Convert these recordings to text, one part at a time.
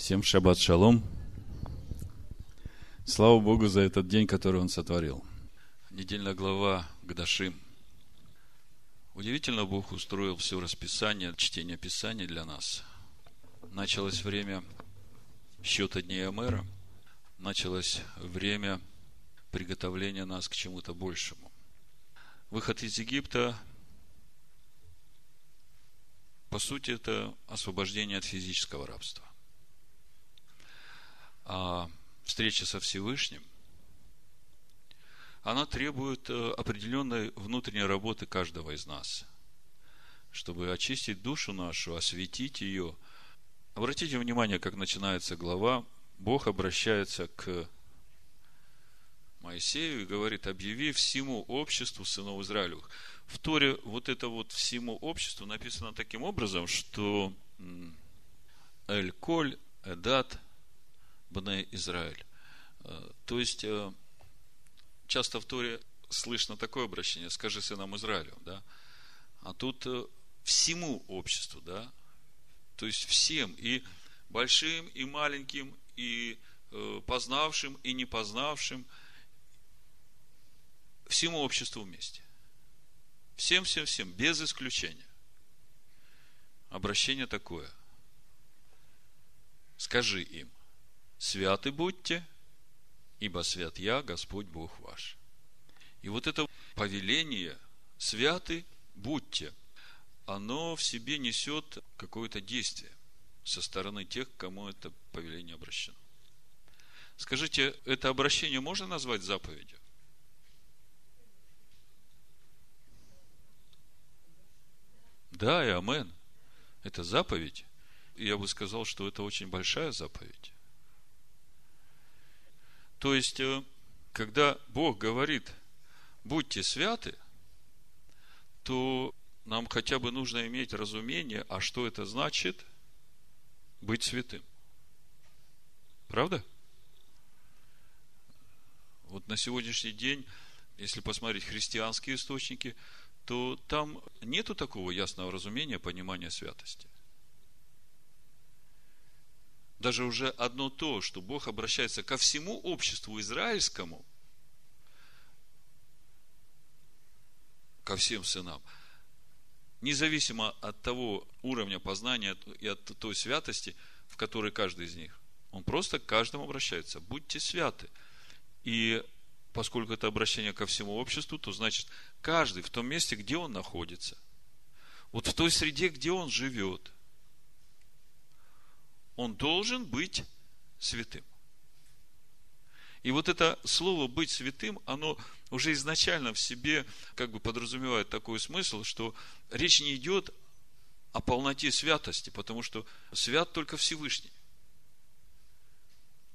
Всем шаббат шалом. Слава Богу за этот день, который Он сотворил. Недельная глава Гдашим. Удивительно Бог устроил все расписание, чтение Писания для нас. Началось время счета дней Амера, началось время приготовления нас к чему-то большему. Выход из Египта, по сути, это освобождение от физического рабства. А встреча со Всевышним, она требует э, определенной внутренней работы каждого из нас, чтобы очистить душу нашу, осветить ее. Обратите внимание, как начинается глава. Бог обращается к Моисею и говорит, объяви всему обществу сынов Израилевых. В Торе вот это вот всему обществу написано таким образом, что Эль-Коль, Эдат, Бне Израиль. Э, то есть, э, часто в Торе слышно такое обращение, скажи сынам Израилю, да? А тут э, всему обществу, да? То есть, всем, и большим, и маленьким, и познавшим, и не познавшим, всему обществу вместе. Всем, всем, всем, без исключения. Обращение такое. Скажи им, святы будьте, ибо свят я, Господь Бог ваш. И вот это повеление, святы будьте, оно в себе несет какое-то действие со стороны тех, к кому это повеление обращено. Скажите, это обращение можно назвать заповедью? Да, и амен. Это заповедь. Я бы сказал, что это очень большая заповедь. То есть, э, когда Бог говорит, будьте святы, то нам хотя бы нужно иметь разумение, а что это значит быть святым. Правда? Вот на сегодняшний день, если посмотреть христианские источники, то там нету такого ясного разумения, понимания святости даже уже одно то, что Бог обращается ко всему обществу израильскому, ко всем сынам, независимо от того уровня познания и от той святости, в которой каждый из них, он просто к каждому обращается. Будьте святы. И поскольку это обращение ко всему обществу, то значит, каждый в том месте, где он находится, вот в той среде, где он живет – он должен быть святым. И вот это слово «быть святым», оно уже изначально в себе как бы подразумевает такой смысл, что речь не идет о полноте святости, потому что свят только Всевышний.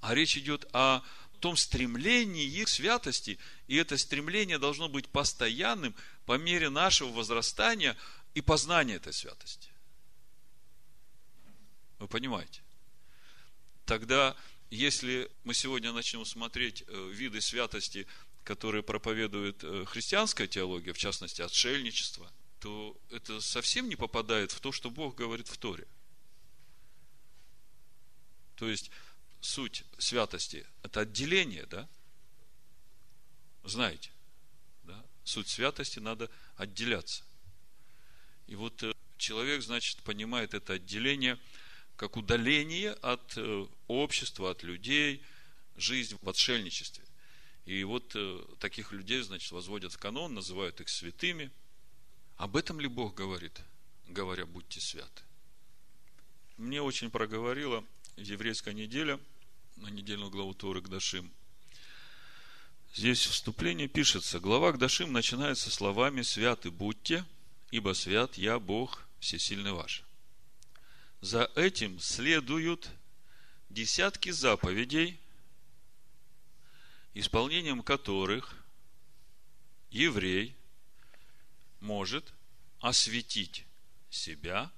А речь идет о том стремлении к святости, и это стремление должно быть постоянным по мере нашего возрастания и познания этой святости. Вы понимаете? Тогда, если мы сегодня начнем смотреть э, виды святости, которые проповедует э, христианская теология, в частности, отшельничество, то это совсем не попадает в то, что Бог говорит в Торе. То есть, суть святости – это отделение, да? Знаете, да? Суть святости – надо отделяться. И вот э, человек, значит, понимает это отделение – как удаление от э, общества, от людей, жизнь в отшельничестве. И вот э, таких людей, значит, возводят в канон, называют их святыми. Об этом ли Бог говорит, говоря, будьте святы? Мне очень проговорила еврейская неделя на недельную главу Торы Гдашим. Здесь вступление пишется, глава Гдашим начинается словами «Святы будьте, ибо свят я, Бог, всесильный ваш». За этим следуют десятки заповедей, исполнением которых еврей может осветить себя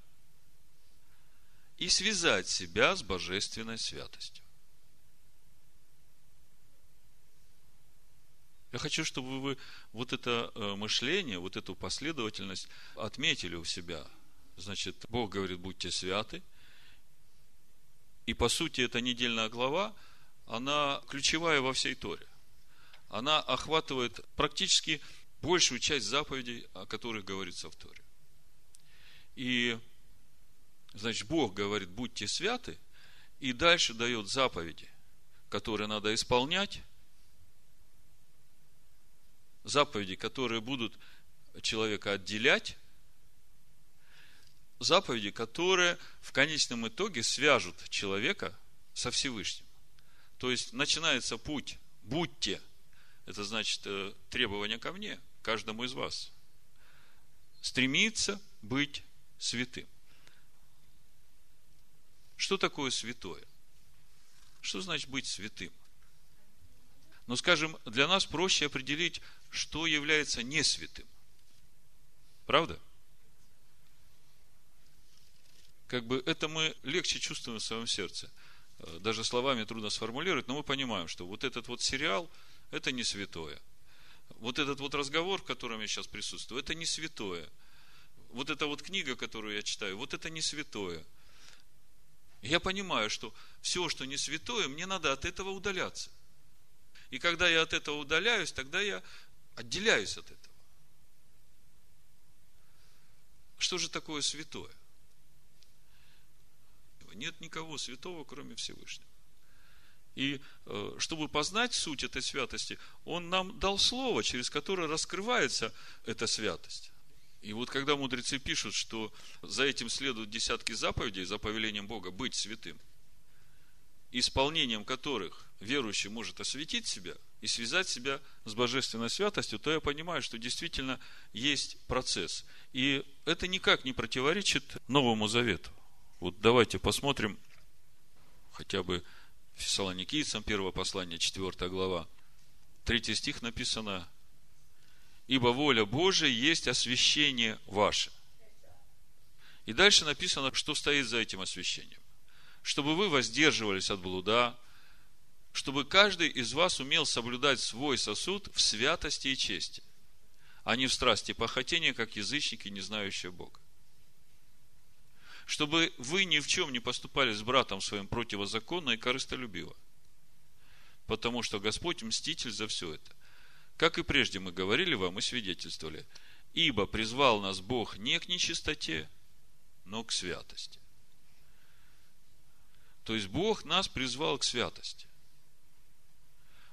и связать себя с божественной святостью. Я хочу, чтобы вы вот это э, мышление, вот эту последовательность отметили у себя – Значит, Бог говорит, будьте святы. И по сути эта недельная глава, она ключевая во всей Торе. Она охватывает практически большую часть заповедей, о которых говорится в Торе. И, значит, Бог говорит, будьте святы, и дальше дает заповеди, которые надо исполнять, заповеди, которые будут человека отделять, заповеди, которые в конечном итоге свяжут человека со Всевышним. То есть начинается путь «будьте», это значит э, требование ко мне, каждому из вас. Стремиться быть святым. Что такое святое? Что значит быть святым? Но, скажем, для нас проще определить, что является не святым. Правда? Как бы это мы легче чувствуем в своем сердце. Э, даже словами трудно сформулировать, но мы понимаем, что вот этот вот сериал, это не святое. Вот этот вот разговор, в котором я сейчас присутствую, это не святое. Вот эта вот книга, которую я читаю, вот это не святое. Я понимаю, что все, что не святое, мне надо от этого удаляться. И когда я от этого удаляюсь, тогда я отделяюсь от этого. Что же такое святое? Нет никого святого, кроме Всевышнего. И э, чтобы познать суть этой святости, Он нам дал слово, через которое раскрывается эта святость. И вот когда мудрецы пишут, что за этим следуют десятки заповедей, за повелением Бога быть святым, исполнением которых верующий может осветить себя и связать себя с божественной святостью, то я понимаю, что действительно есть процесс. И это никак не противоречит Новому Завету. Вот давайте посмотрим хотя бы Фессалоникийцам, первое послание, 4 глава. Третий стих написано, «Ибо воля Божия есть освящение ваше». И дальше написано, что стоит за этим освящением. Чтобы вы воздерживались от блуда, чтобы каждый из вас умел соблюдать свой сосуд в святости и чести, а не в страсти похотения, как язычники, не знающие Бога чтобы вы ни в чем не поступали с братом своим противозаконно и корыстолюбиво. Потому что Господь мститель за все это. Как и прежде мы говорили вам и свидетельствовали. Ибо призвал нас Бог не к нечистоте, но к святости. То есть Бог нас призвал к святости.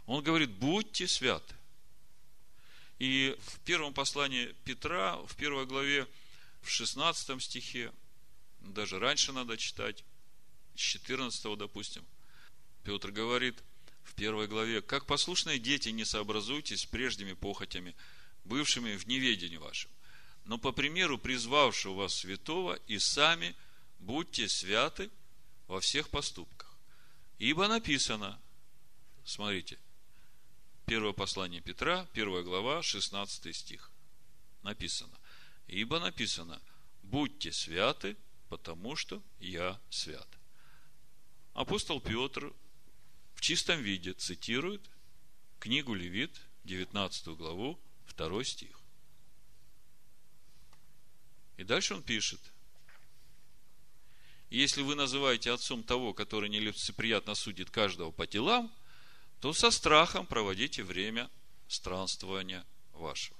Он говорит, будьте святы. И в первом послании Петра, в первой главе, в 16 стихе, даже раньше надо читать, с 14, допустим. Петр говорит в первой главе, как послушные дети не сообразуйтесь с прежними похотями, бывшими в неведении вашем, но по примеру призвавшего вас святого и сами будьте святы во всех поступках. Ибо написано, смотрите, первое послание Петра, первая глава, 16 стих. Написано, ибо написано, будьте святы, потому что я свят. Апостол Петр в чистом виде цитирует книгу Левит, 19 главу, 2 стих. И дальше он пишет, если вы называете отцом того, который нелицеприятно судит каждого по делам, то со страхом проводите время странствования вашего.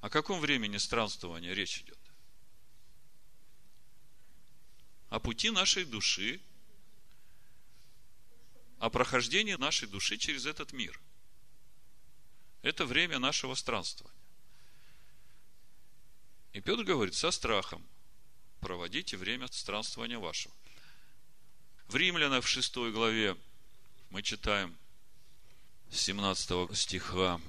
О каком времени странствования речь идет? О пути нашей души, о прохождении нашей души через этот мир. Это время нашего странствования. И Петр говорит, со страхом проводите время странствования вашего. В Римлянах в 6 главе мы читаем 17 стиха.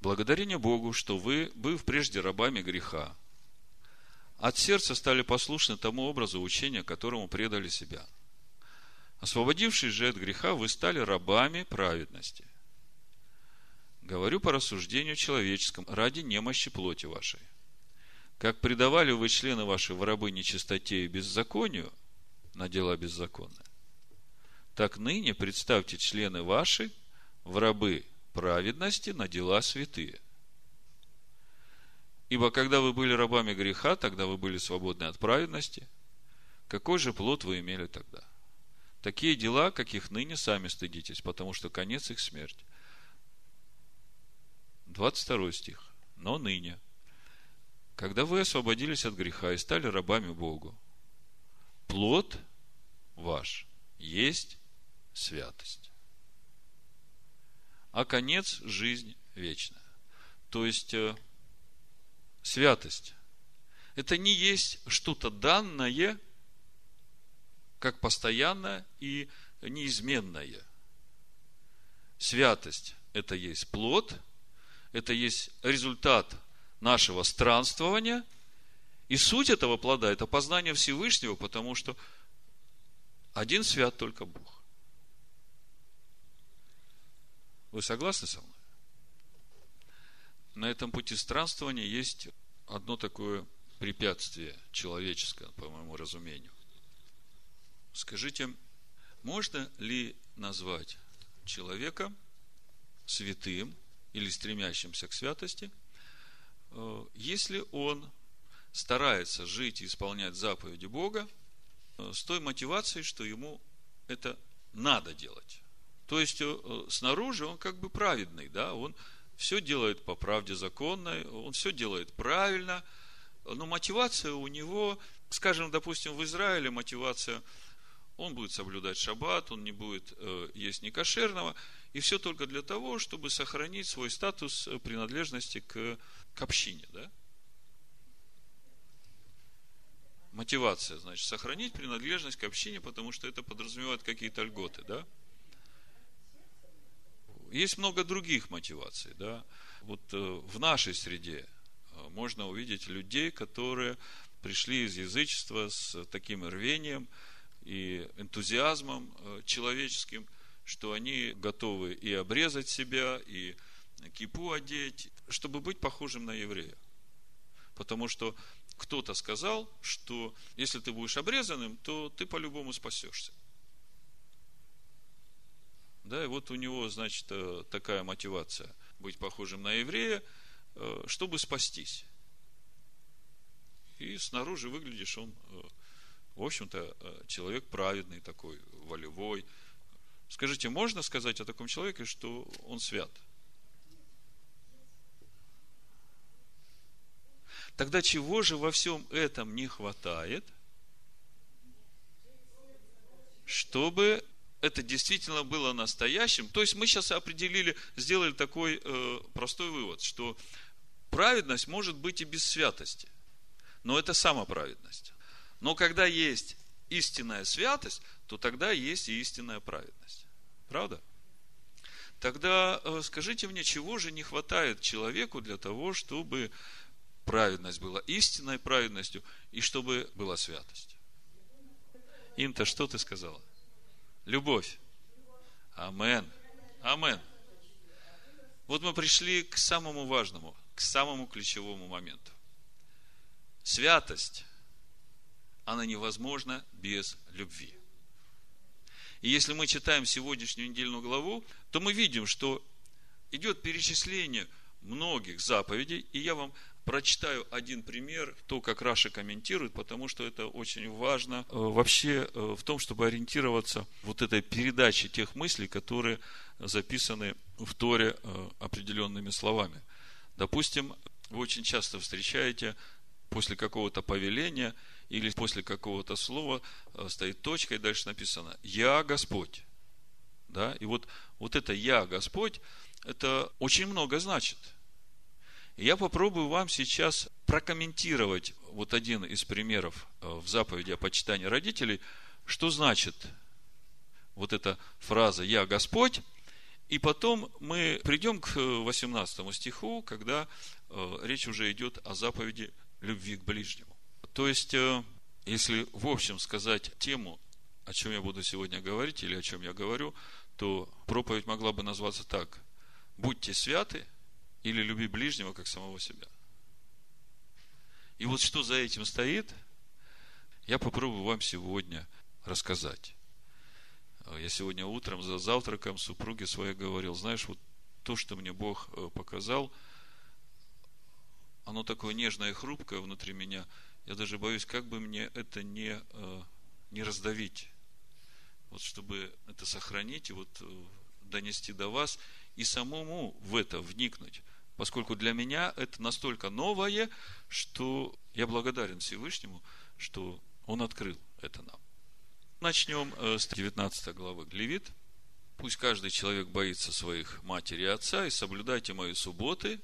Благодарение Богу, что вы, быв прежде рабами греха, от сердца стали послушны тому образу учения, которому предали себя. Освободившись же от греха, вы стали рабами праведности. Говорю по рассуждению человеческому, ради немощи плоти вашей. Как предавали вы члены ваши в рабы нечистоте и беззаконию на дела беззаконные, так ныне представьте члены ваши в рабы праведности на дела святые. Ибо когда вы были рабами греха, тогда вы были свободны от праведности. Какой же плод вы имели тогда? такие дела, каких ныне сами стыдитесь, потому что конец их смерть. 22 стих. Но ныне, когда вы освободились от греха и стали рабами Богу, плод ваш есть святость. А конец – жизнь вечная. То есть, э, святость – это не есть что-то данное, как постоянное и неизменное. Святость – это есть плод, это есть результат нашего странствования, и суть этого плода – это познание Всевышнего, потому что один свят только Бог. Вы согласны со мной? На этом пути странствования есть одно такое препятствие человеческое, по моему разумению. Скажите, можно ли назвать человека святым или стремящимся к святости, э, если он старается жить и исполнять заповеди Бога э, с той мотивацией, что ему это надо делать. То есть э, снаружи он как бы праведный, да, он все делает по правде законной, он все делает правильно, но мотивация у него, скажем, допустим, в Израиле мотивация, он будет соблюдать шаббат, он не будет э, есть некошерного, и все только для того, чтобы сохранить свой статус э, принадлежности к, к общине, да? Мотивация, значит, сохранить принадлежность к общине, потому что это подразумевает какие-то льготы, да? Есть много других мотиваций. Да? Вот э, в нашей среде э, можно увидеть людей, которые пришли из язычества с таким рвением и энтузиазмом э, человеческим, что они готовы и обрезать себя, и кипу одеть, чтобы быть похожим на еврея. Потому что кто-то сказал, что если ты будешь обрезанным, то ты по-любому спасешься. Да, и вот у него, значит, э, такая мотивация быть похожим на еврея, э, чтобы спастись. И снаружи выглядишь он, э, в общем-то, человек праведный такой, волевой. Скажите, можно сказать о таком человеке, что он свят? Тогда чего же во всем этом не хватает, чтобы это действительно было настоящим. То есть мы сейчас определили, сделали такой э, простой вывод, что праведность может быть и без святости. Но это самоправедность. Но когда есть истинная святость, то тогда есть и истинная праведность. Правда? Тогда э, скажите мне, чего же не хватает человеку для того, чтобы праведность была истинной праведностью и чтобы была святость? Инта, что ты сказала? Любовь. Амен. Амен. Вот мы пришли к самому важному, к самому ключевому моменту. Святость, она невозможна без любви. И если мы читаем сегодняшнюю недельную главу, то мы видим, что идет перечисление многих заповедей, и я вам прочитаю один пример, то, как Раша комментирует, потому что это очень важно э, вообще э, в том, чтобы ориентироваться вот этой передаче тех мыслей, которые записаны в Торе э, определенными словами. Допустим, вы очень часто встречаете после какого-то повеления или после какого-то слова стоит точка и дальше написано «Я Господь». Да? И вот, вот это «Я Господь» это очень много значит – я попробую вам сейчас прокомментировать вот один из примеров э, в заповеди о почитании родителей, что значит вот эта фраза «Я Господь», и потом мы придем к 18 стиху, когда э, речь уже идет о заповеди любви к ближнему. То есть, э, если в общем сказать тему, о чем я буду сегодня говорить или о чем я говорю, то проповедь могла бы назваться так. Будьте святы, или люби ближнего, как самого себя. И вот что за этим стоит, я попробую вам сегодня рассказать. Я сегодня утром за завтраком супруге своей говорил, знаешь, вот то, что мне Бог э, показал, оно такое нежное и хрупкое внутри меня. Я даже боюсь, как бы мне это не, э, не раздавить. вот чтобы это сохранить и вот э, донести до вас и самому в это вникнуть. Поскольку для меня это настолько новое, что я благодарен Всевышнему, что Он открыл это нам. Начнем э, с 19 главы Левит. Пусть каждый человек боится своих матери и отца, и соблюдайте мои субботы.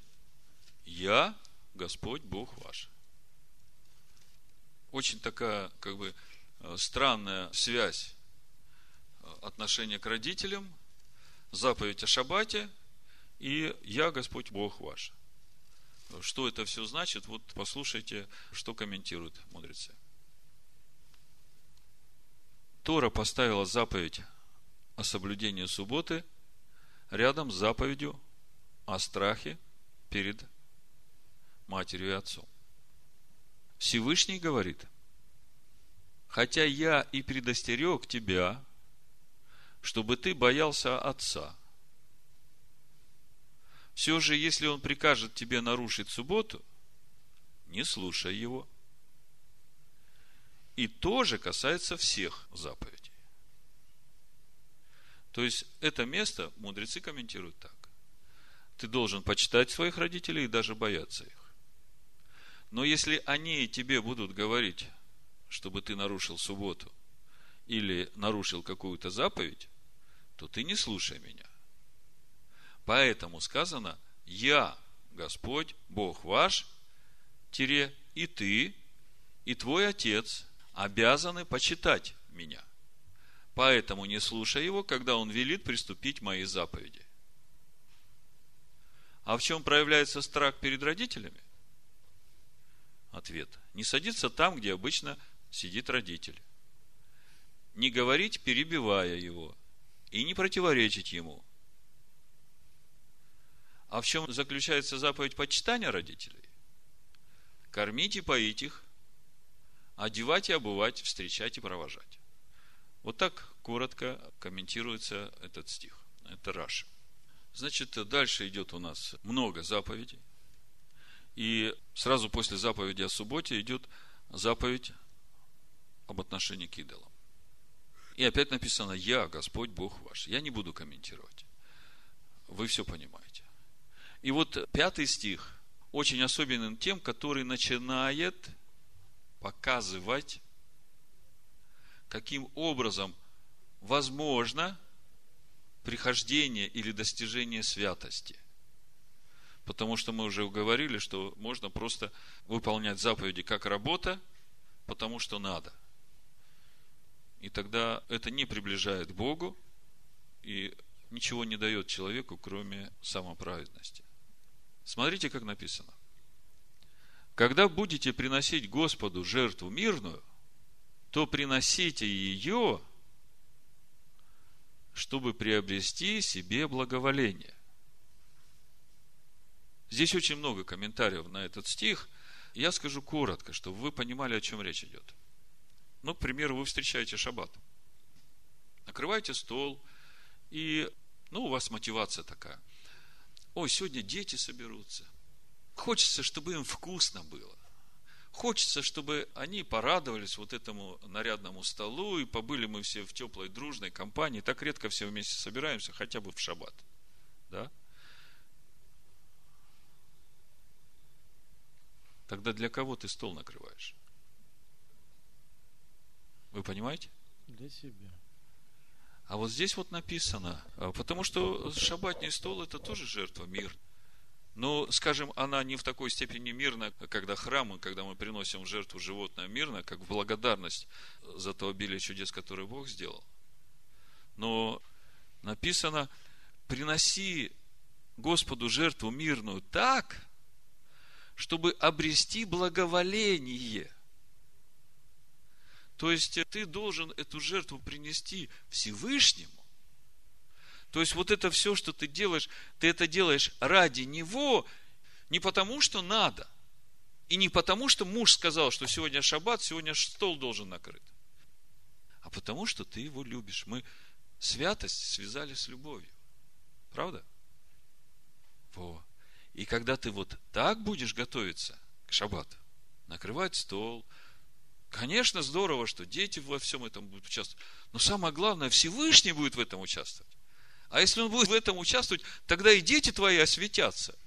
Я, Господь Бог ваш. Очень такая, как бы, э, странная связь э, отношения к родителям, заповедь о шаббате и «Я Господь Бог ваш». Что это все значит? Вот послушайте, что комментируют мудрецы. Тора поставила заповедь о соблюдении субботы рядом с заповедью о страхе перед матерью и отцом. Всевышний говорит, хотя я и предостерег тебя, чтобы ты боялся отца. Все же, если он прикажет тебе нарушить субботу, не слушай его – и тоже касается всех заповедей. То есть, это место мудрецы комментируют так. Ты должен почитать своих родителей и даже бояться их. Но если они тебе будут говорить, чтобы ты нарушил субботу или нарушил какую-то заповедь, то ты не слушай меня. Поэтому сказано, я, Господь, Бог ваш, тире, и ты, и твой отец, обязаны почитать меня. Поэтому не слушай его, когда он велит приступить мои заповеди. А в чем проявляется страх перед родителями? Ответ. Не садиться там, где обычно сидит родитель. Не говорить, перебивая его. И не противоречить ему. А в чем заключается заповедь почитания родителей? Кормить и поить их, одевать и обувать, встречать и провожать. Вот так коротко комментируется этот стих. Это Раши. Значит, дальше идет у нас много заповедей. И сразу после заповеди о субботе идет заповедь об отношении к идолам. И опять написано «Я, Господь Бог ваш». Я не буду комментировать. Вы все понимаете. И вот пятый стих очень особенен тем, который начинает показывать, каким образом возможно прихождение или достижение святости. Потому что мы уже говорили, что можно просто выполнять заповеди как работа, потому что надо. И тогда это не приближает к Богу и ничего не дает человеку, кроме самоправедности. Смотрите, как написано. Когда будете приносить Господу жертву мирную, то приносите ее, чтобы приобрести себе благоволение. Здесь очень много комментариев на этот стих. Я скажу коротко, чтобы вы понимали, о чем речь идет. Ну, к примеру, вы встречаете шаббат. Накрываете стол, и, ну, у вас мотивация такая. Ой, сегодня дети соберутся – Хочется, чтобы им вкусно было. Хочется, чтобы они порадовались вот этому нарядному столу, и побыли мы все в теплой, дружной компании. Так редко все вместе собираемся, хотя бы в шаббат. Да? Тогда для кого ты стол накрываешь? Вы понимаете? Для себя. А вот здесь вот написано, а, потому что шаббатный стол это тоже жертва, мир. Но, скажем, она не в такой степени мирна, когда храмы, когда мы приносим в жертву животное мирно, как в благодарность за то обилие чудес, которые Бог сделал. Но написано, приноси Господу жертву мирную так, чтобы обрести благоволение. То есть ты должен эту жертву принести Всевышнему, то есть вот это все, что ты делаешь, ты это делаешь ради него, не потому что надо, и не потому что муж сказал, что сегодня шаббат, сегодня стол должен накрыт, а потому что ты его любишь. Мы святость связали с любовью. Правда? Во. И когда ты вот так будешь готовиться к шаббату, накрывать стол, Конечно, здорово, что дети во всем этом будут участвовать. Но самое главное, Всевышний будет в этом участвовать. А если он будет в этом участвовать, тогда и дети твои осветятся.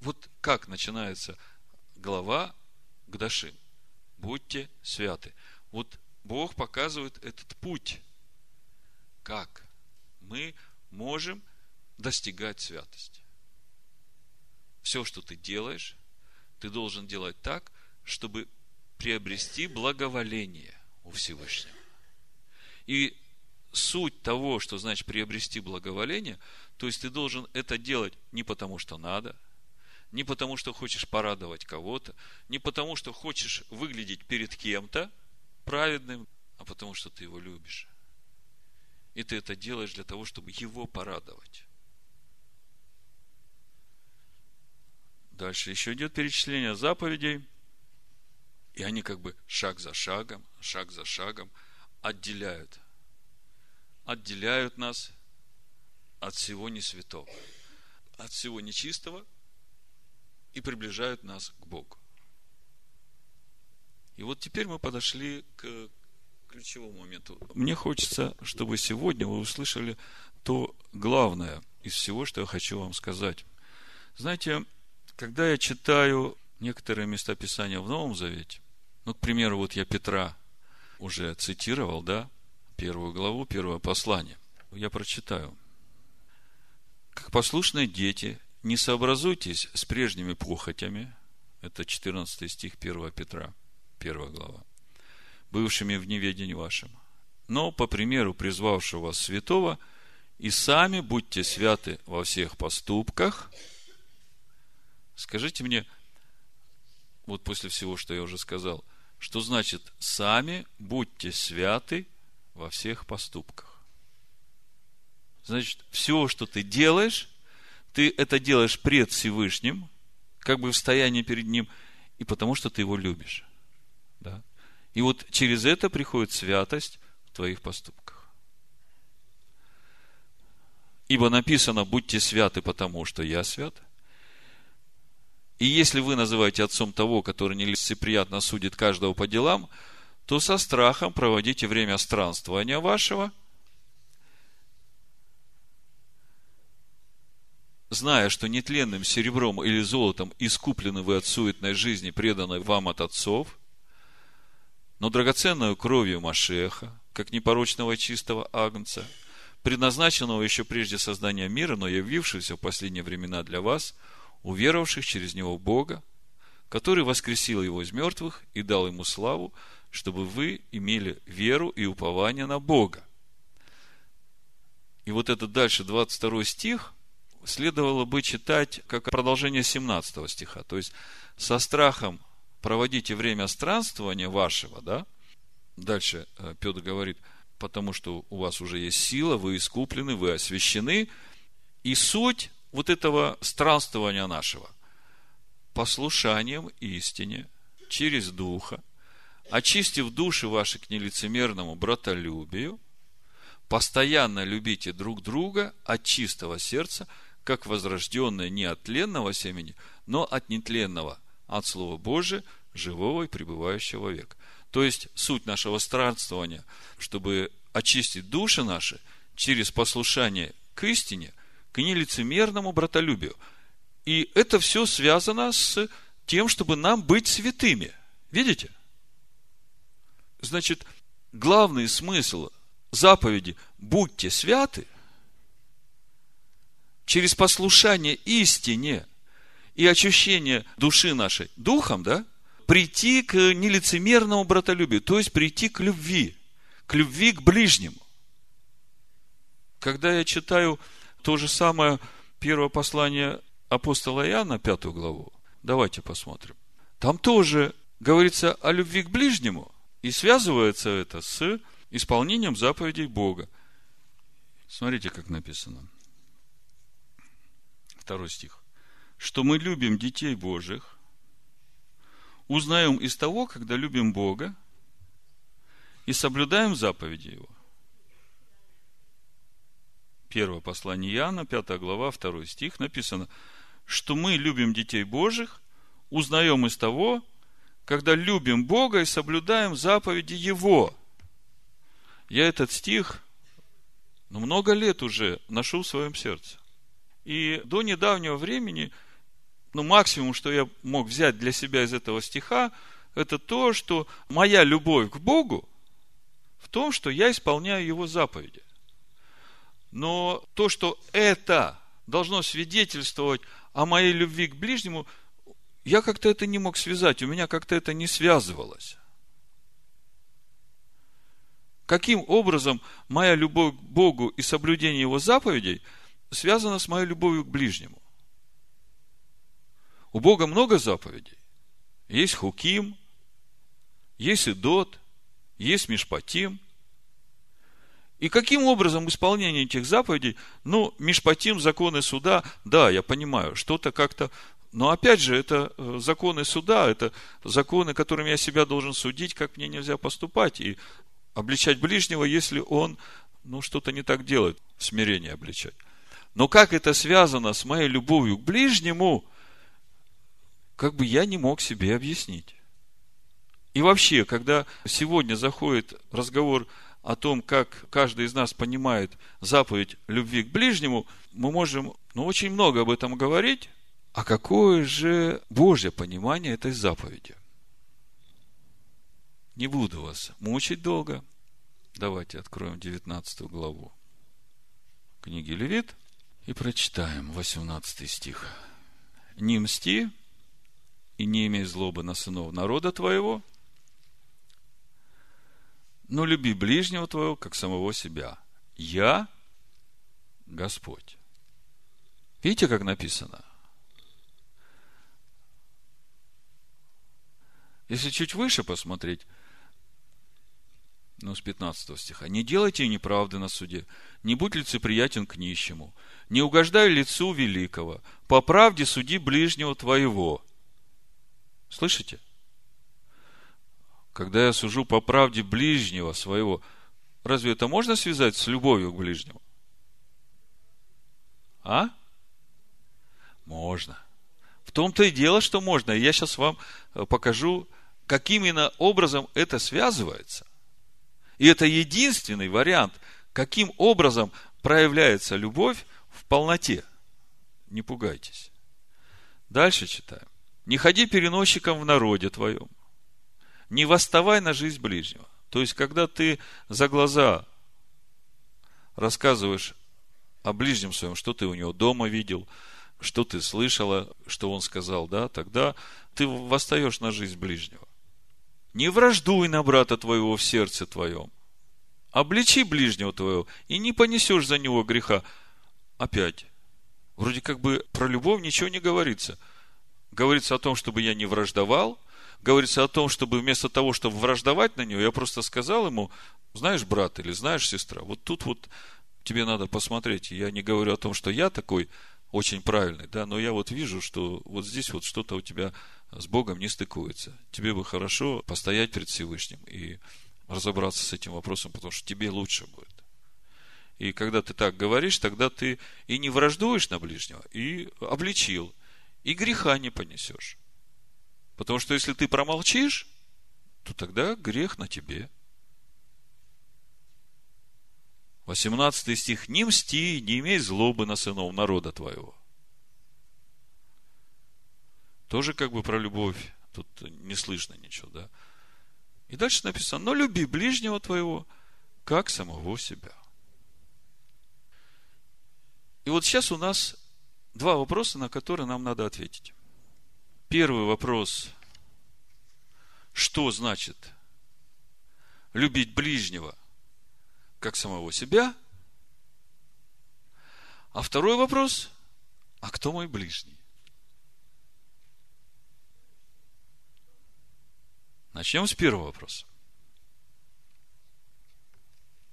Вот как начинается глава Гдашим. Будьте святы. Вот Бог показывает этот путь. Как мы можем достигать святости. Все, что ты делаешь, ты должен делать так, чтобы приобрести благоволение у Всевышнего. И суть того, что значит приобрести благоволение, то есть ты должен это делать не потому, что надо, не потому, что хочешь порадовать кого-то, не потому, что хочешь выглядеть перед кем-то праведным, а потому, что ты его любишь. И ты это делаешь для того, чтобы его порадовать. Дальше еще идет перечисление заповедей. И они как бы шаг за шагом, шаг за шагом отделяют. Отделяют нас от всего несвятого, от всего нечистого и приближают нас к Богу. И вот теперь мы подошли к ключевому моменту. Мне хочется, чтобы сегодня вы услышали то главное из всего, что я хочу вам сказать. Знаете, когда я читаю некоторые места Писания в Новом Завете, ну, к примеру, вот я Петра уже цитировал, да, первую главу, первое послание. Я прочитаю. Как послушные дети, не сообразуйтесь с прежними похотями, это 14 стих 1 Петра, 1 глава, бывшими в неведении вашем, но по примеру призвавшего вас святого, и сами будьте святы во всех поступках – Скажите мне, вот после всего, что я уже сказал, что значит сами будьте святы во всех поступках. Значит, все, что ты делаешь, ты это делаешь пред Всевышним, как бы в стоянии перед Ним, и потому что ты Его любишь. Да? И вот через это приходит святость в твоих поступках. Ибо написано, будьте святы, потому что я свят – и если вы называете отцом того, который нелицеприятно судит каждого по делам, то со страхом проводите время странствования вашего, зная, что нетленным серебром или золотом искуплены вы от суетной жизни, преданной вам от отцов, но драгоценную кровью Машеха, как непорочного чистого агнца, предназначенного еще прежде создания мира, но явившегося в последние времена для вас – уверовавших через него Бога, который воскресил его из мертвых и дал ему славу, чтобы вы имели веру и упование на Бога. И вот этот дальше 22 стих следовало бы читать как продолжение 17 стиха. То есть, со страхом проводите время странствования вашего, да? Дальше э, Петр говорит, потому что у вас уже есть сила, вы искуплены, вы освящены, и суть вот этого странствования нашего послушанием истине через Духа, очистив души ваши к нелицемерному братолюбию, постоянно любите друг друга от чистого сердца, как возрожденное не от тленного семени, но от нетленного, от Слова Божия, живого и пребывающего века. То есть, суть нашего странствования, чтобы очистить души наши через послушание к истине, к нелицемерному братолюбию. И это все связано с тем, чтобы нам быть святыми. Видите? Значит, главный смысл заповеди «Будьте святы» через послушание истине и очищение души нашей духом, да, прийти к нелицемерному братолюбию, то есть прийти к любви, к любви к ближнему. Когда я читаю то же самое первое послание апостола Иоанна, пятую главу. Давайте посмотрим. Там тоже говорится о любви к ближнему, и связывается это с исполнением заповедей Бога. Смотрите, как написано. Второй стих. Что мы любим детей Божьих, узнаем из того, когда любим Бога и соблюдаем заповеди Его. Первое послание Иоанна, 5 глава, 2 стих, написано, что мы любим детей Божьих, узнаем из того, когда любим Бога и соблюдаем заповеди Его. Я этот стих ну, много лет уже ношу в своем сердце. И до недавнего времени, ну, максимум, что я мог взять для себя из этого стиха, это то, что моя любовь к Богу в том, что я исполняю Его заповеди. Но то, что это должно свидетельствовать о моей любви к ближнему, я как-то это не мог связать, у меня как-то это не связывалось. Каким образом моя любовь к Богу и соблюдение Его заповедей связано с моей любовью к ближнему? У Бога много заповедей. Есть Хуким, есть Идот, есть Мишпатим. И каким образом исполнение этих заповедей, ну, Мишпатим, законы суда, да, я понимаю, что-то как-то но опять же, это э, законы суда, это законы, которыми я себя должен судить, как мне нельзя поступать. И обличать ближнего, если он ну, что-то не так делает, смирение обличать. Но как это связано с моей любовью к ближнему, как бы я не мог себе объяснить. И вообще, когда сегодня заходит разговор том, как каждый из нас понимает заповедь любви к ближнему, мы можем ну, очень много об этом говорить, а какое же Божье понимание этой заповеди? Не буду вас мучить долго. Давайте откроем 19 главу книги Левит и прочитаем 18 стих. «Не мсти и не имей злобы на сынов народа твоего, но люби ближнего твоего, как самого себя. Я Господь». Видите, как написано? Если чуть выше посмотреть, ну, с 15 стиха. «Не делайте неправды на суде, не будь лицеприятен к нищему, не угождай лицу великого, по правде суди ближнего твоего». Слышите? Когда я сужу по правде ближнего своего, разве это можно связать с любовью к ближнему? А? Можно. В том-то и дело, что можно. Я сейчас вам покажу, каким именно образом это связывается. И это единственный вариант, каким образом проявляется любовь в полноте. Не пугайтесь. Дальше читаем. Не ходи переносчиком в народе твоем. Не восставай на жизнь ближнего. То есть, когда ты за глаза рассказываешь о ближнем своем, что ты у него дома видел, что ты слышала, что он сказал, да, тогда ты восстаешь на жизнь ближнего. Не враждуй на брата твоего в сердце твоем. Обличи ближнего твоего, и не понесешь за него греха. Опять. Вроде как бы про любовь ничего не говорится. Говорится о том, чтобы я не враждовал. Говорится о том, чтобы вместо того, чтобы враждовать на него, я просто сказал ему, знаешь, брат или знаешь, сестра, вот тут вот тебе надо посмотреть. Я не говорю о том, что я такой очень правильный, да, но я вот вижу, что вот здесь вот что-то у тебя с Богом не стыкуется. Тебе бы хорошо постоять перед Всевышним и разобраться с этим вопросом, потому что тебе лучше будет. И когда ты так говоришь, тогда ты и не враждуешь на ближнего, и обличил, и греха не понесешь. Потому что если ты промолчишь, то тогда грех на тебе. 18 стих. Не мсти, не имей злобы на сынов народа твоего. Тоже как бы про любовь. Тут не слышно ничего, да? И дальше написано, но люби ближнего твоего, как самого себя. И вот сейчас у нас два вопроса, на которые нам надо ответить. Первый вопрос, что значит любить ближнего, как самого себя? А второй вопрос, а кто мой ближний? Начнем с первого вопроса.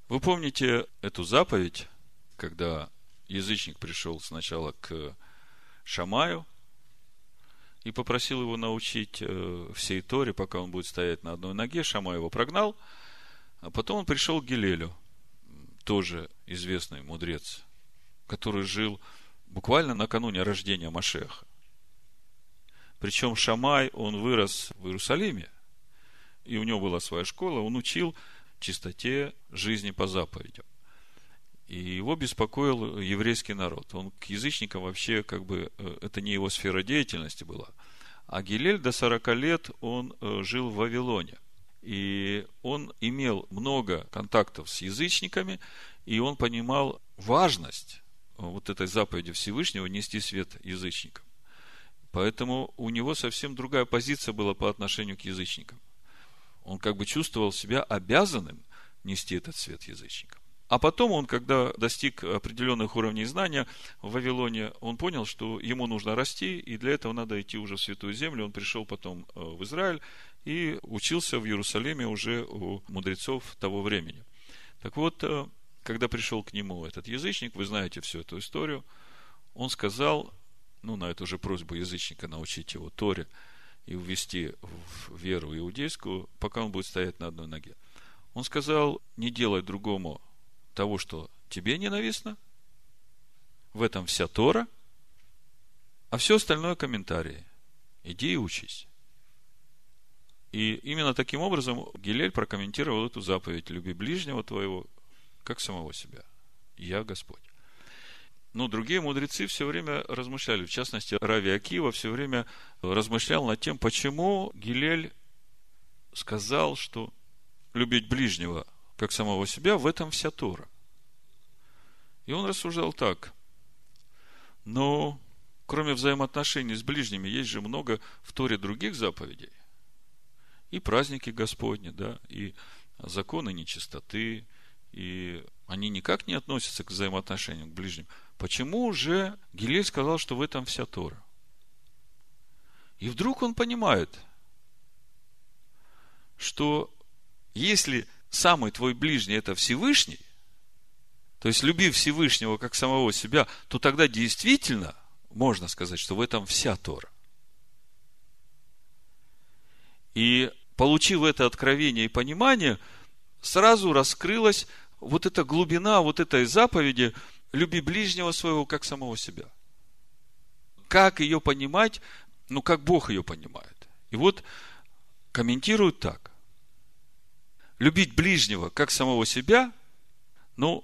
Вы помните эту заповедь, когда язычник пришел сначала к Шамаю и попросил его научить э, всей Торе, пока он будет стоять на одной ноге. Шамай его прогнал, а потом он пришел к Гилелю, тоже известный мудрец, который жил буквально накануне рождения Машеха. Причем Шамай, он вырос в Иерусалиме. И у него была своя школа, он учил чистоте жизни по заповедям. И его беспокоил еврейский народ. Он к язычникам вообще, как бы, э, это не его сфера деятельности была. А Гилель до 40 лет он э, жил в Вавилоне. И он имел много контактов с язычниками, и он понимал важность вот этой заповеди Всевышнего нести свет язычникам. Поэтому у него совсем другая позиция была по отношению к язычникам. Он как бы чувствовал себя обязанным нести этот свет язычникам. А потом он, когда достиг определенных уровней знания в Вавилоне, он понял, что ему нужно расти, и для этого надо идти уже в Святую Землю. Он пришел потом э, в Израиль и учился в Иерусалиме уже у мудрецов того времени. Так вот, э, когда пришел к нему этот язычник, вы знаете всю эту историю, он сказал, ну, на эту же просьбу язычника научить его Торе и ввести в веру иудейскую, пока он будет стоять на одной ноге. Он сказал, не делай другому того, что тебе ненавистно, в этом вся Тора, а все остальное комментарии. Иди и учись. И именно таким образом Гилель прокомментировал эту заповедь «Люби ближнего твоего, как самого себя. Я Господь. Но другие мудрецы все время размышляли, в частности, Рави Акива все время размышлял над тем, почему Гилель сказал, что любить ближнего, как самого себя, в этом вся Тора. И он рассуждал так. Но кроме взаимоотношений с ближними, есть же много в Торе других заповедей. И праздники Господни, да, и законы нечистоты, и они никак не относятся к взаимоотношениям к ближним. Почему же Гилель сказал, что в этом вся Тора? И вдруг он понимает, что если самый твой ближний это Всевышний, то есть люби Всевышнего как самого себя, то тогда действительно можно сказать, что в этом вся Тора. И получив это откровение и понимание – сразу раскрылась вот эта глубина вот этой заповеди «люби ближнего своего, как самого себя». Как ее понимать? Ну, как Бог ее понимает. И вот комментируют так. Любить ближнего, как самого себя, ну,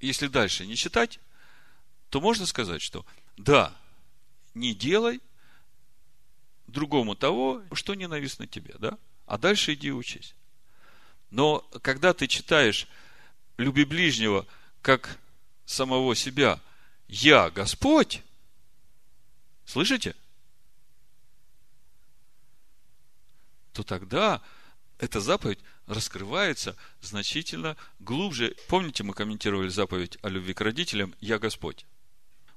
если дальше не читать, то можно сказать, что да, не делай другому того, что ненавистно тебе, да? А дальше иди учись. Но когда ты читаешь «люби ближнего, как самого себя», «Я Господь», слышите? То тогда эта заповедь раскрывается значительно глубже. Помните, мы комментировали заповедь о любви к родителям «Я Господь».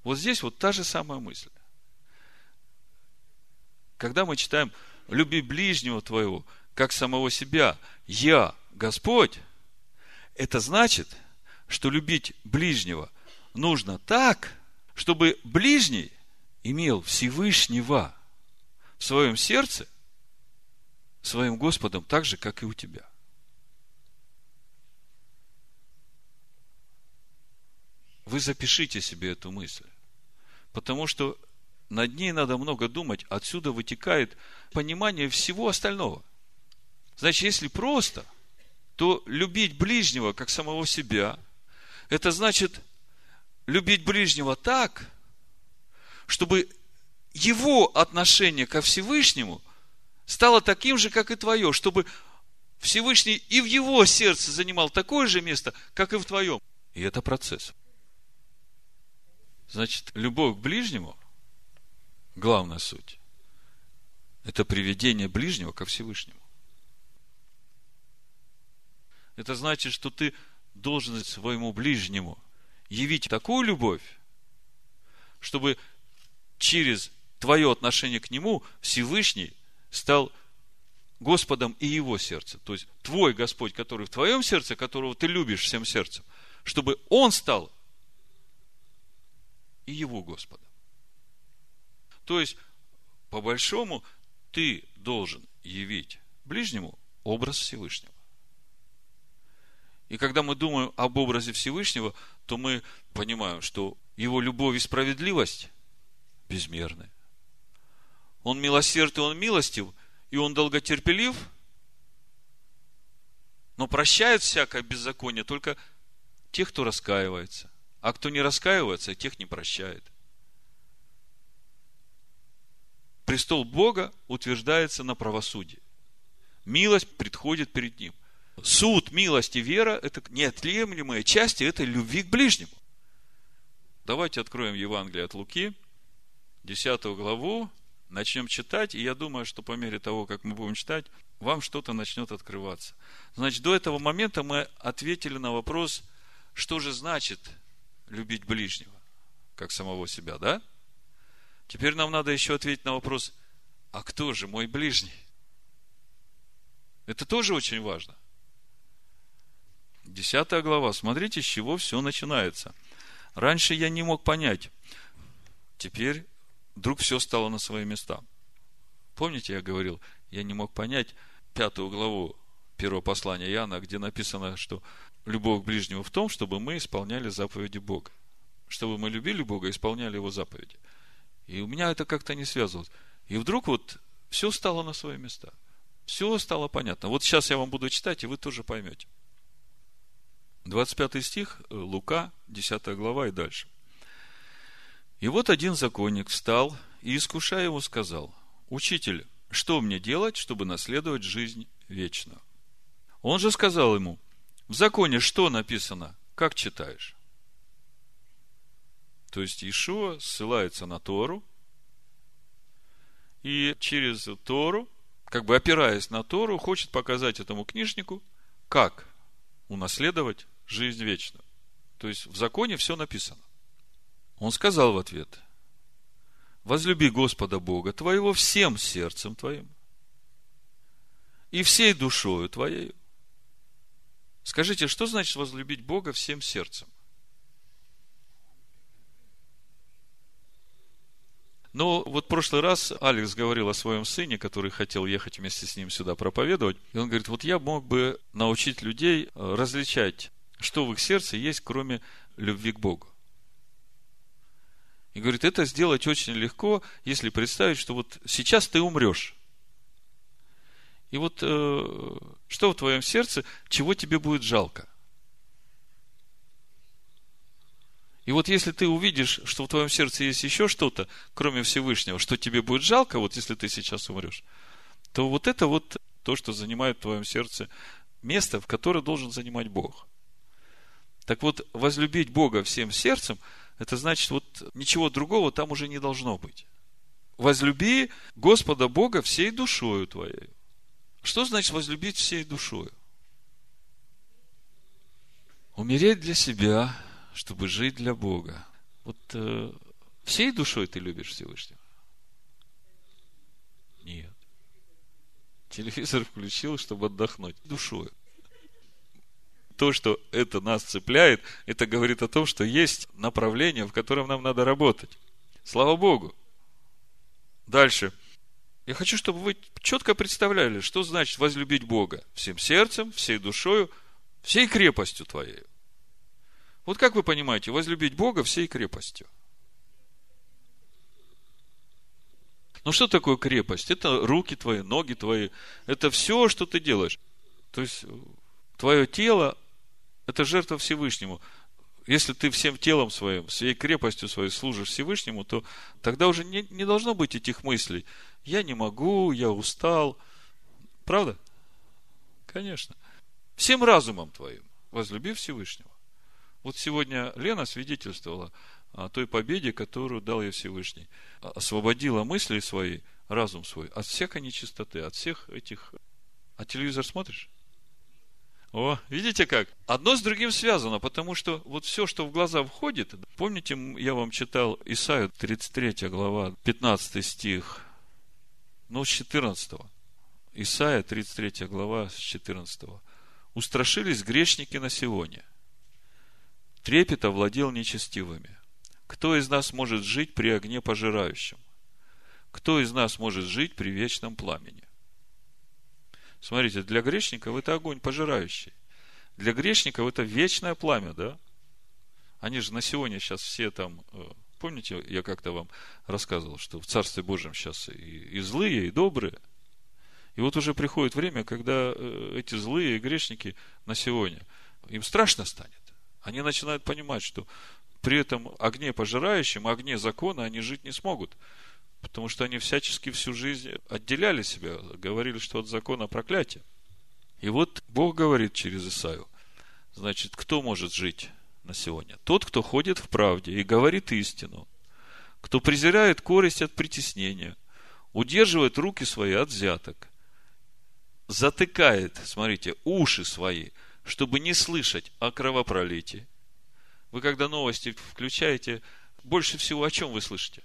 Вот здесь вот та же самая мысль. Когда мы читаем «люби ближнего твоего, как самого себя, я Господь, это значит, что любить ближнего нужно так, чтобы ближний имел Всевышнего в своем сердце, своим Господом, так же, как и у тебя. Вы запишите себе эту мысль, потому что над ней надо много думать, отсюда вытекает понимание всего остального. Значит, если просто – то любить ближнего, как самого себя, это значит любить ближнего так, чтобы его отношение ко Всевышнему стало таким же, как и твое, чтобы Всевышний и в его сердце занимал такое же место, как и в твоем. И это процесс. Значит, любовь к ближнему, главная суть, это приведение ближнего ко Всевышнему. Это значит, что ты должен своему ближнему явить такую любовь, чтобы через твое отношение к нему Всевышний стал Господом и его сердце. То есть твой Господь, который в твоем сердце, которого ты любишь всем сердцем, чтобы он стал и его Господом. То есть, по большому, ты должен явить ближнему образ Всевышнего. И когда мы думаем об образе Всевышнего, то мы понимаем, что его любовь и справедливость безмерны. Он милосерд, и он милостив, и он долготерпелив, но прощает всякое беззаконие только тех, кто раскаивается. А кто не раскаивается, тех не прощает. Престол Бога утверждается на правосудии. Милость предходит перед Ним. Суд, милость и вера – это неотъемлемые части этой любви к ближнему. Давайте откроем Евангелие от Луки, 10 главу, начнем читать, и я думаю, что по мере того, как мы будем читать, вам что-то начнет открываться. Значит, до этого момента мы ответили на вопрос, что же значит любить ближнего, как самого себя, да? Теперь нам надо еще ответить на вопрос, а кто же мой ближний? Это тоже очень важно. Десятая глава. Смотрите, с чего все начинается. Раньше я не мог понять. Теперь вдруг все стало на свои места. Помните, я говорил, я не мог понять пятую главу первого послания Иоанна, где написано, что любовь к ближнему в том, чтобы мы исполняли заповеди Бога. Чтобы мы любили Бога и исполняли Его заповеди. И у меня это как-то не связывалось. И вдруг вот все стало на свои места. Все стало понятно. Вот сейчас я вам буду читать, и вы тоже поймете. 25 стих, э, Лука, 10 глава и дальше. И вот один законник встал и, искушая его, сказал, «Учитель, что мне делать, чтобы наследовать жизнь вечную?» Он же сказал ему, в законе что написано? Как читаешь? То есть Ишуа ссылается на Тору, и через Тору, как бы опираясь на Тору, хочет показать этому книжнику, как унаследовать жизнь вечную. То есть в законе все написано. Он сказал в ответ, возлюби Господа Бога твоего всем сердцем твоим и всей душою твоей. Скажите, что значит возлюбить Бога всем сердцем? Ну, вот в прошлый раз Алекс говорил о своем сыне, который хотел ехать вместе с ним сюда проповедовать. И он говорит, вот я мог бы научить людей э, различать, что в их сердце есть, кроме любви к Богу. И говорит, это сделать очень легко, если представить, что вот сейчас ты умрешь. И вот э, что в твоем сердце, чего тебе будет жалко? И вот если ты увидишь, что в твоем сердце есть еще что-то, кроме Всевышнего, что тебе будет жалко, вот если ты сейчас умрешь, то вот это вот то, что занимает в твоем сердце место, в которое должен занимать Бог. Так вот, возлюбить Бога всем сердцем, это значит, вот ничего другого там уже не должно быть. Возлюби Господа Бога всей душою твоей. Что значит возлюбить всей душою? Умереть для себя, чтобы жить для Бога. Вот э, всей душой ты любишь Всевышнего? Нет. Телевизор включил, чтобы отдохнуть душой. То, что это нас цепляет, это говорит о том, что есть направление, в котором нам надо работать. Слава Богу. Дальше. Я хочу, чтобы вы четко представляли, что значит возлюбить Бога всем сердцем, всей душою, всей крепостью твоей. Вот как вы понимаете, возлюбить Бога всей крепостью? Ну что такое крепость? Это руки твои, ноги твои, это все, что ты делаешь. То есть твое тело – это жертва Всевышнему. Если ты всем телом своим, всей крепостью своей служишь Всевышнему, то тогда уже не, не должно быть этих мыслей. Я не могу, я устал. Правда? Конечно. Всем разумом твоим возлюби Всевышнего. Вот сегодня Лена свидетельствовала о той победе, которую дал ей Всевышний. Освободила мысли свои, разум свой от всякой нечистоты, от всех этих... А телевизор смотришь? О, видите как? Одно с другим связано, потому что вот все, что в глаза входит, помните, я вам читал Исаию 33 глава, 15 стих, ну, с 14. Исаия 33 глава, с 14. Устрашились грешники на Сионе трепет овладел нечестивыми. Кто из нас может жить при огне пожирающем? Кто из нас может жить при вечном пламени? Смотрите, для грешников это огонь пожирающий. Для грешников это вечное пламя, да? Они же на сегодня сейчас все там э, Помните, я как-то вам рассказывал, что в Царстве Божьем сейчас и, и злые, и добрые. И вот уже приходит время, когда э, эти злые грешники на сегодня, им страшно станет. Они начинают понимать, что при этом огне пожирающем, огне закона они жить не смогут. Потому что они всячески всю жизнь отделяли себя, говорили, что от закона проклятие. И вот Бог говорит через Исаию, значит, кто может жить на сегодня? Тот, кто ходит в правде и говорит истину, кто презирает корость от притеснения, удерживает руки свои от взяток, затыкает, смотрите, уши свои, чтобы не слышать о кровопролитии. Вы когда новости включаете, больше всего о чем вы слышите?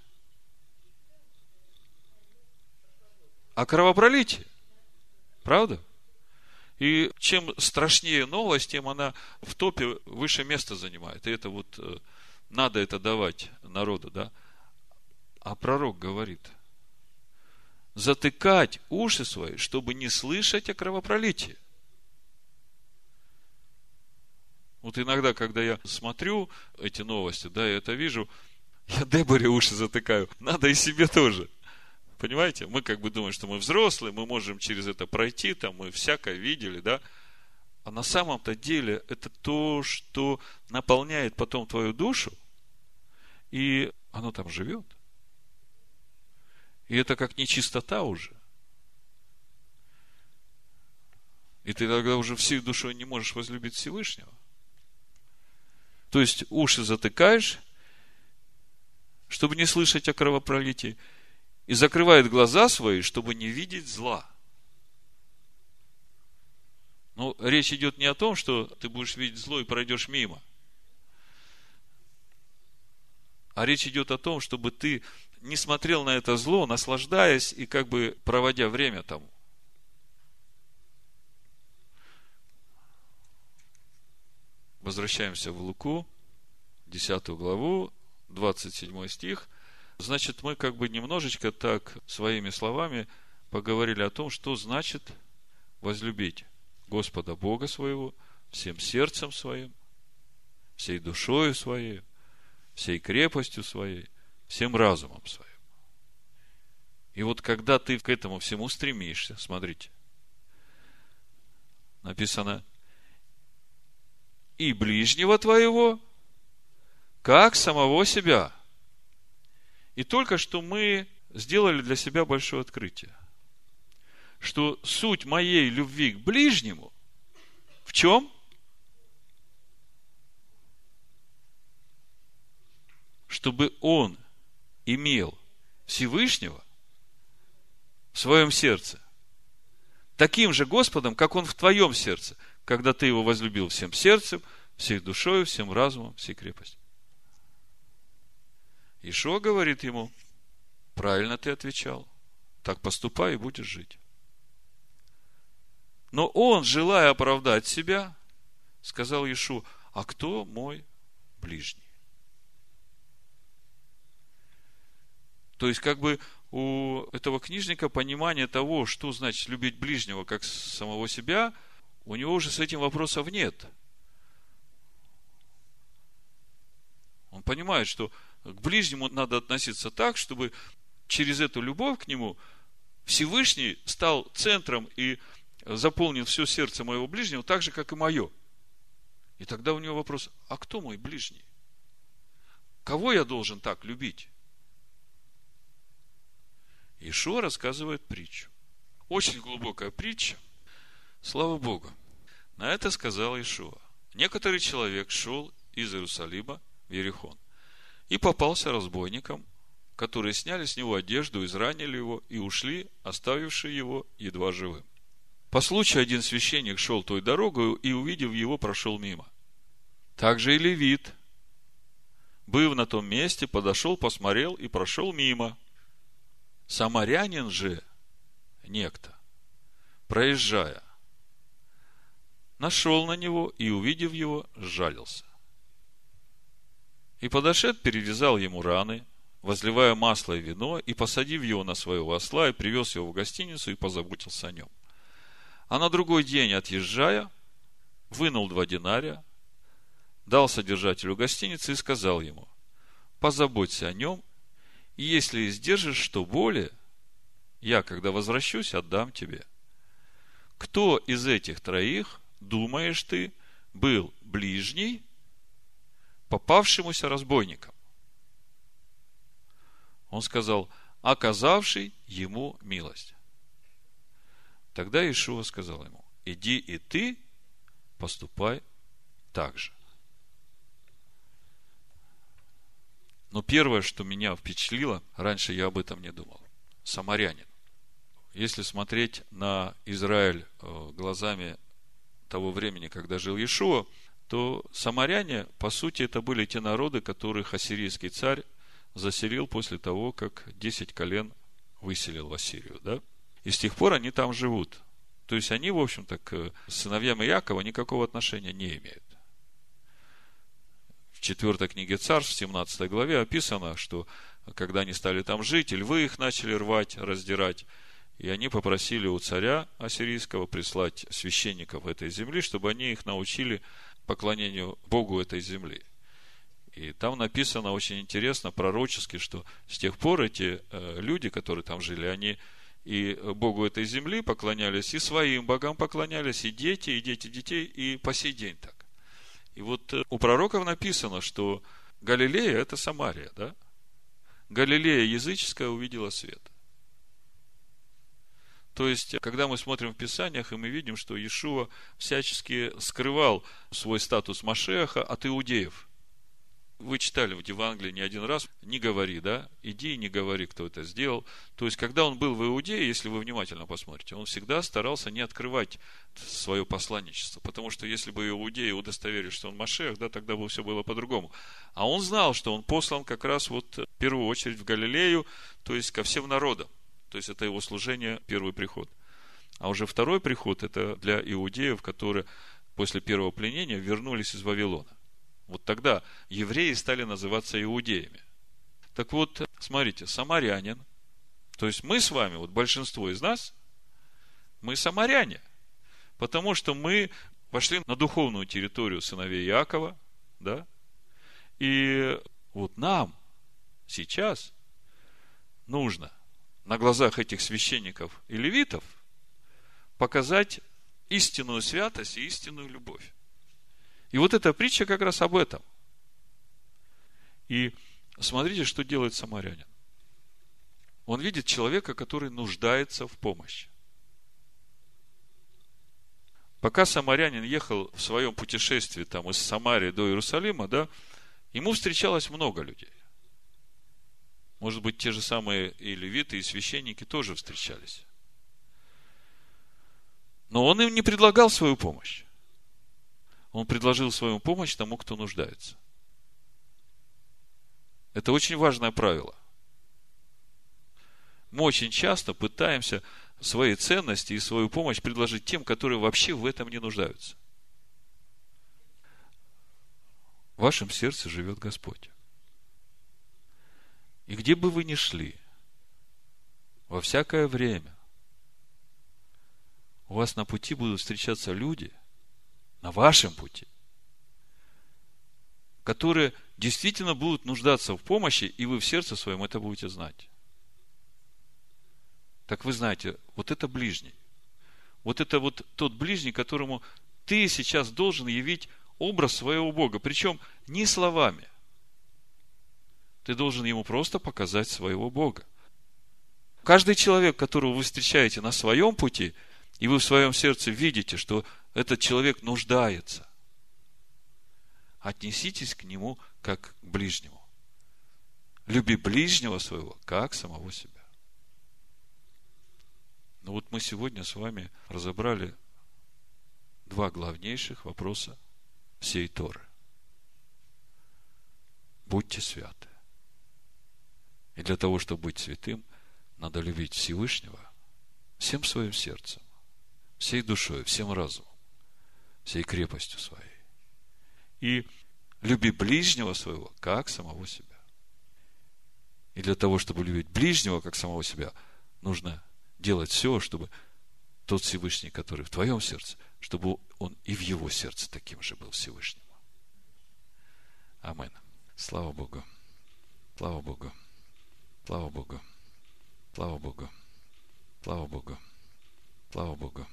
О кровопролитии. Правда? И чем страшнее новость, тем она в топе выше места занимает. И это вот э, надо это давать народу, да? А пророк говорит, затыкать уши свои, чтобы не слышать о кровопролитии. Вот иногда, когда я смотрю эти новости, да, я это вижу, я Деборе уши затыкаю. Надо и себе тоже. Понимаете? Мы как бы думаем, что мы взрослые, мы можем через это пройти, там мы всякое видели, да? А на самом-то деле это то, что наполняет потом твою душу, и оно там живет. И это как нечистота уже. И ты тогда уже всей душой не можешь возлюбить Всевышнего. То есть уши затыкаешь, чтобы не слышать о кровопролитии – и закрывает глаза свои, чтобы не видеть зла. Но речь идет не о том, что ты будешь видеть зло и пройдешь мимо. А речь идет о том, чтобы ты не смотрел на это зло, наслаждаясь и как бы проводя время там. Возвращаемся в Луку, 10 главу, 27 стих – Значит, мы как бы немножечко так своими словами поговорили о том, что значит возлюбить Господа Бога своего всем сердцем своим, всей душою своей, всей крепостью своей, всем разумом своим. И вот когда ты к этому всему стремишься, смотрите, написано, и ближнего твоего, как самого себя – и только что мы сделали для себя большое открытие, что суть моей любви к ближнему в чем? Чтобы он имел Всевышнего в своем сердце, таким же Господом, как он в твоем сердце, когда ты его возлюбил всем сердцем, всей душой, всем разумом, всей крепостью. Ишо говорит ему, правильно ты отвечал, так поступай и будешь жить. Но он, желая оправдать себя, сказал Ишу, а кто мой ближний? То есть, как бы у этого книжника понимание того, что значит любить ближнего как самого себя, у него уже с этим вопросов нет. Он понимает, что к ближнему надо относиться так, чтобы через эту любовь к нему Всевышний стал центром и заполнил все сердце моего ближнего так же, как и мое. И тогда у него вопрос, а кто мой ближний? Кого я должен так любить? Ишуа рассказывает притчу. Очень глубокая притча. Слава Богу. На это сказал Ишуа. Некоторый человек шел из Иерусалима в Ерехон и попался разбойникам, которые сняли с него одежду, изранили его и ушли, оставившие его едва живым. По случаю один священник шел той дорогой и, увидев его, прошел мимо. Также и левит, быв на том месте, подошел, посмотрел и прошел мимо. Самарянин же, некто, проезжая, нашел на него и, увидев его, сжалился. И подошед, перевязал ему раны, возливая масло и вино, и, посадив его на своего осла, и привез его в гостиницу, и позаботился о нем. А на другой день, отъезжая, вынул два динария, дал содержателю гостиницы и сказал ему, позаботься о нем, и если издержишь что более, я, когда возвращусь, отдам тебе. Кто из этих троих, думаешь ты, был ближний попавшемуся разбойником? Он сказал, оказавший ему милость. Тогда Ишуа сказал ему, иди и ты поступай так же. Но первое, что меня впечатлило, раньше я об этом не думал. Самарянин. Если смотреть на Израиль э, глазами того времени, когда жил Иешуа, то самаряне, по сути, это были те народы, которых ассирийский царь заселил после того, как 10 колен выселил в Ассирию. Да? И с тех пор они там живут. То есть они, в общем-то, к сыновьям Иакова никакого отношения не имеют. В четвертой книге Царств, в 17 главе описано, что когда они стали там жить, львы их начали рвать, раздирать, и они попросили у царя ассирийского прислать священников этой земли, чтобы они их научили поклонению Богу этой земли. И там написано очень интересно, пророчески, что с тех пор эти э, люди, которые там жили, они и Богу этой земли поклонялись, и своим богам поклонялись, и дети, и дети детей, и по сей день так. И вот э, у пророков написано, что Галилея – это Самария, да? Галилея языческая увидела свет. То есть, когда мы смотрим в Писаниях, и мы видим, что Иешуа всячески скрывал свой статус Машеха от иудеев – вы читали в Евангелии не один раз, не говори, да, иди не говори, кто это сделал. То есть, когда он был в Иудее, если вы внимательно посмотрите, он всегда старался не открывать свое посланничество, потому что если бы иудеи удостоверились, что он Машех, да, тогда бы все было по-другому. А он знал, что он послан как раз вот в первую очередь в Галилею, то есть ко всем народам. То есть, это его служение, первый приход. А уже второй приход, это для иудеев, которые после первого пленения вернулись из Вавилона. Вот тогда евреи стали называться иудеями. Так вот, смотрите, самарянин, то есть мы с вами, вот большинство из нас, мы самаряне, потому что мы пошли на духовную территорию сыновей Иакова, да, и вот нам сейчас нужно на глазах этих священников и левитов показать истинную святость и истинную любовь. И вот эта притча как раз об этом. И смотрите, что делает самарянин. Он видит человека, который нуждается в помощи. Пока самарянин ехал в своем путешествии там из Самарии до Иерусалима, да, ему встречалось много людей. Может быть, те же самые и левиты, и священники тоже встречались. Но он им не предлагал свою помощь он предложил свою помощь тому, кто нуждается. Это очень важное правило. Мы очень часто пытаемся свои ценности и свою помощь предложить тем, которые вообще в этом не нуждаются. В вашем сердце живет Господь. И где бы вы ни шли, во всякое время, у вас на пути будут встречаться люди – на вашем пути, которые действительно будут нуждаться в помощи, и вы в сердце своем это будете знать. Так вы знаете, вот это ближний. Вот это вот тот ближний, которому ты сейчас должен явить образ своего Бога. Причем не словами. Ты должен ему просто показать своего Бога. Каждый человек, которого вы встречаете на своем пути, и вы в своем сердце видите, что этот человек нуждается. Отнеситесь к нему как к ближнему. Люби ближнего своего, как самого себя. Ну вот мы сегодня с вами разобрали два главнейших вопроса всей Торы. Будьте святы. И для того, чтобы быть святым, надо любить Всевышнего всем своим сердцем, всей душой, всем разумом всей крепостью своей. И люби ближнего своего, как самого себя. И для того, чтобы любить ближнего, как самого себя, нужно делать все, чтобы тот Всевышний, который в твоем сердце, чтобы он и в его сердце таким же был Всевышним. Амин. Слава Богу. Слава Богу. Слава Богу. Слава Богу. Слава Богу. Слава Богу.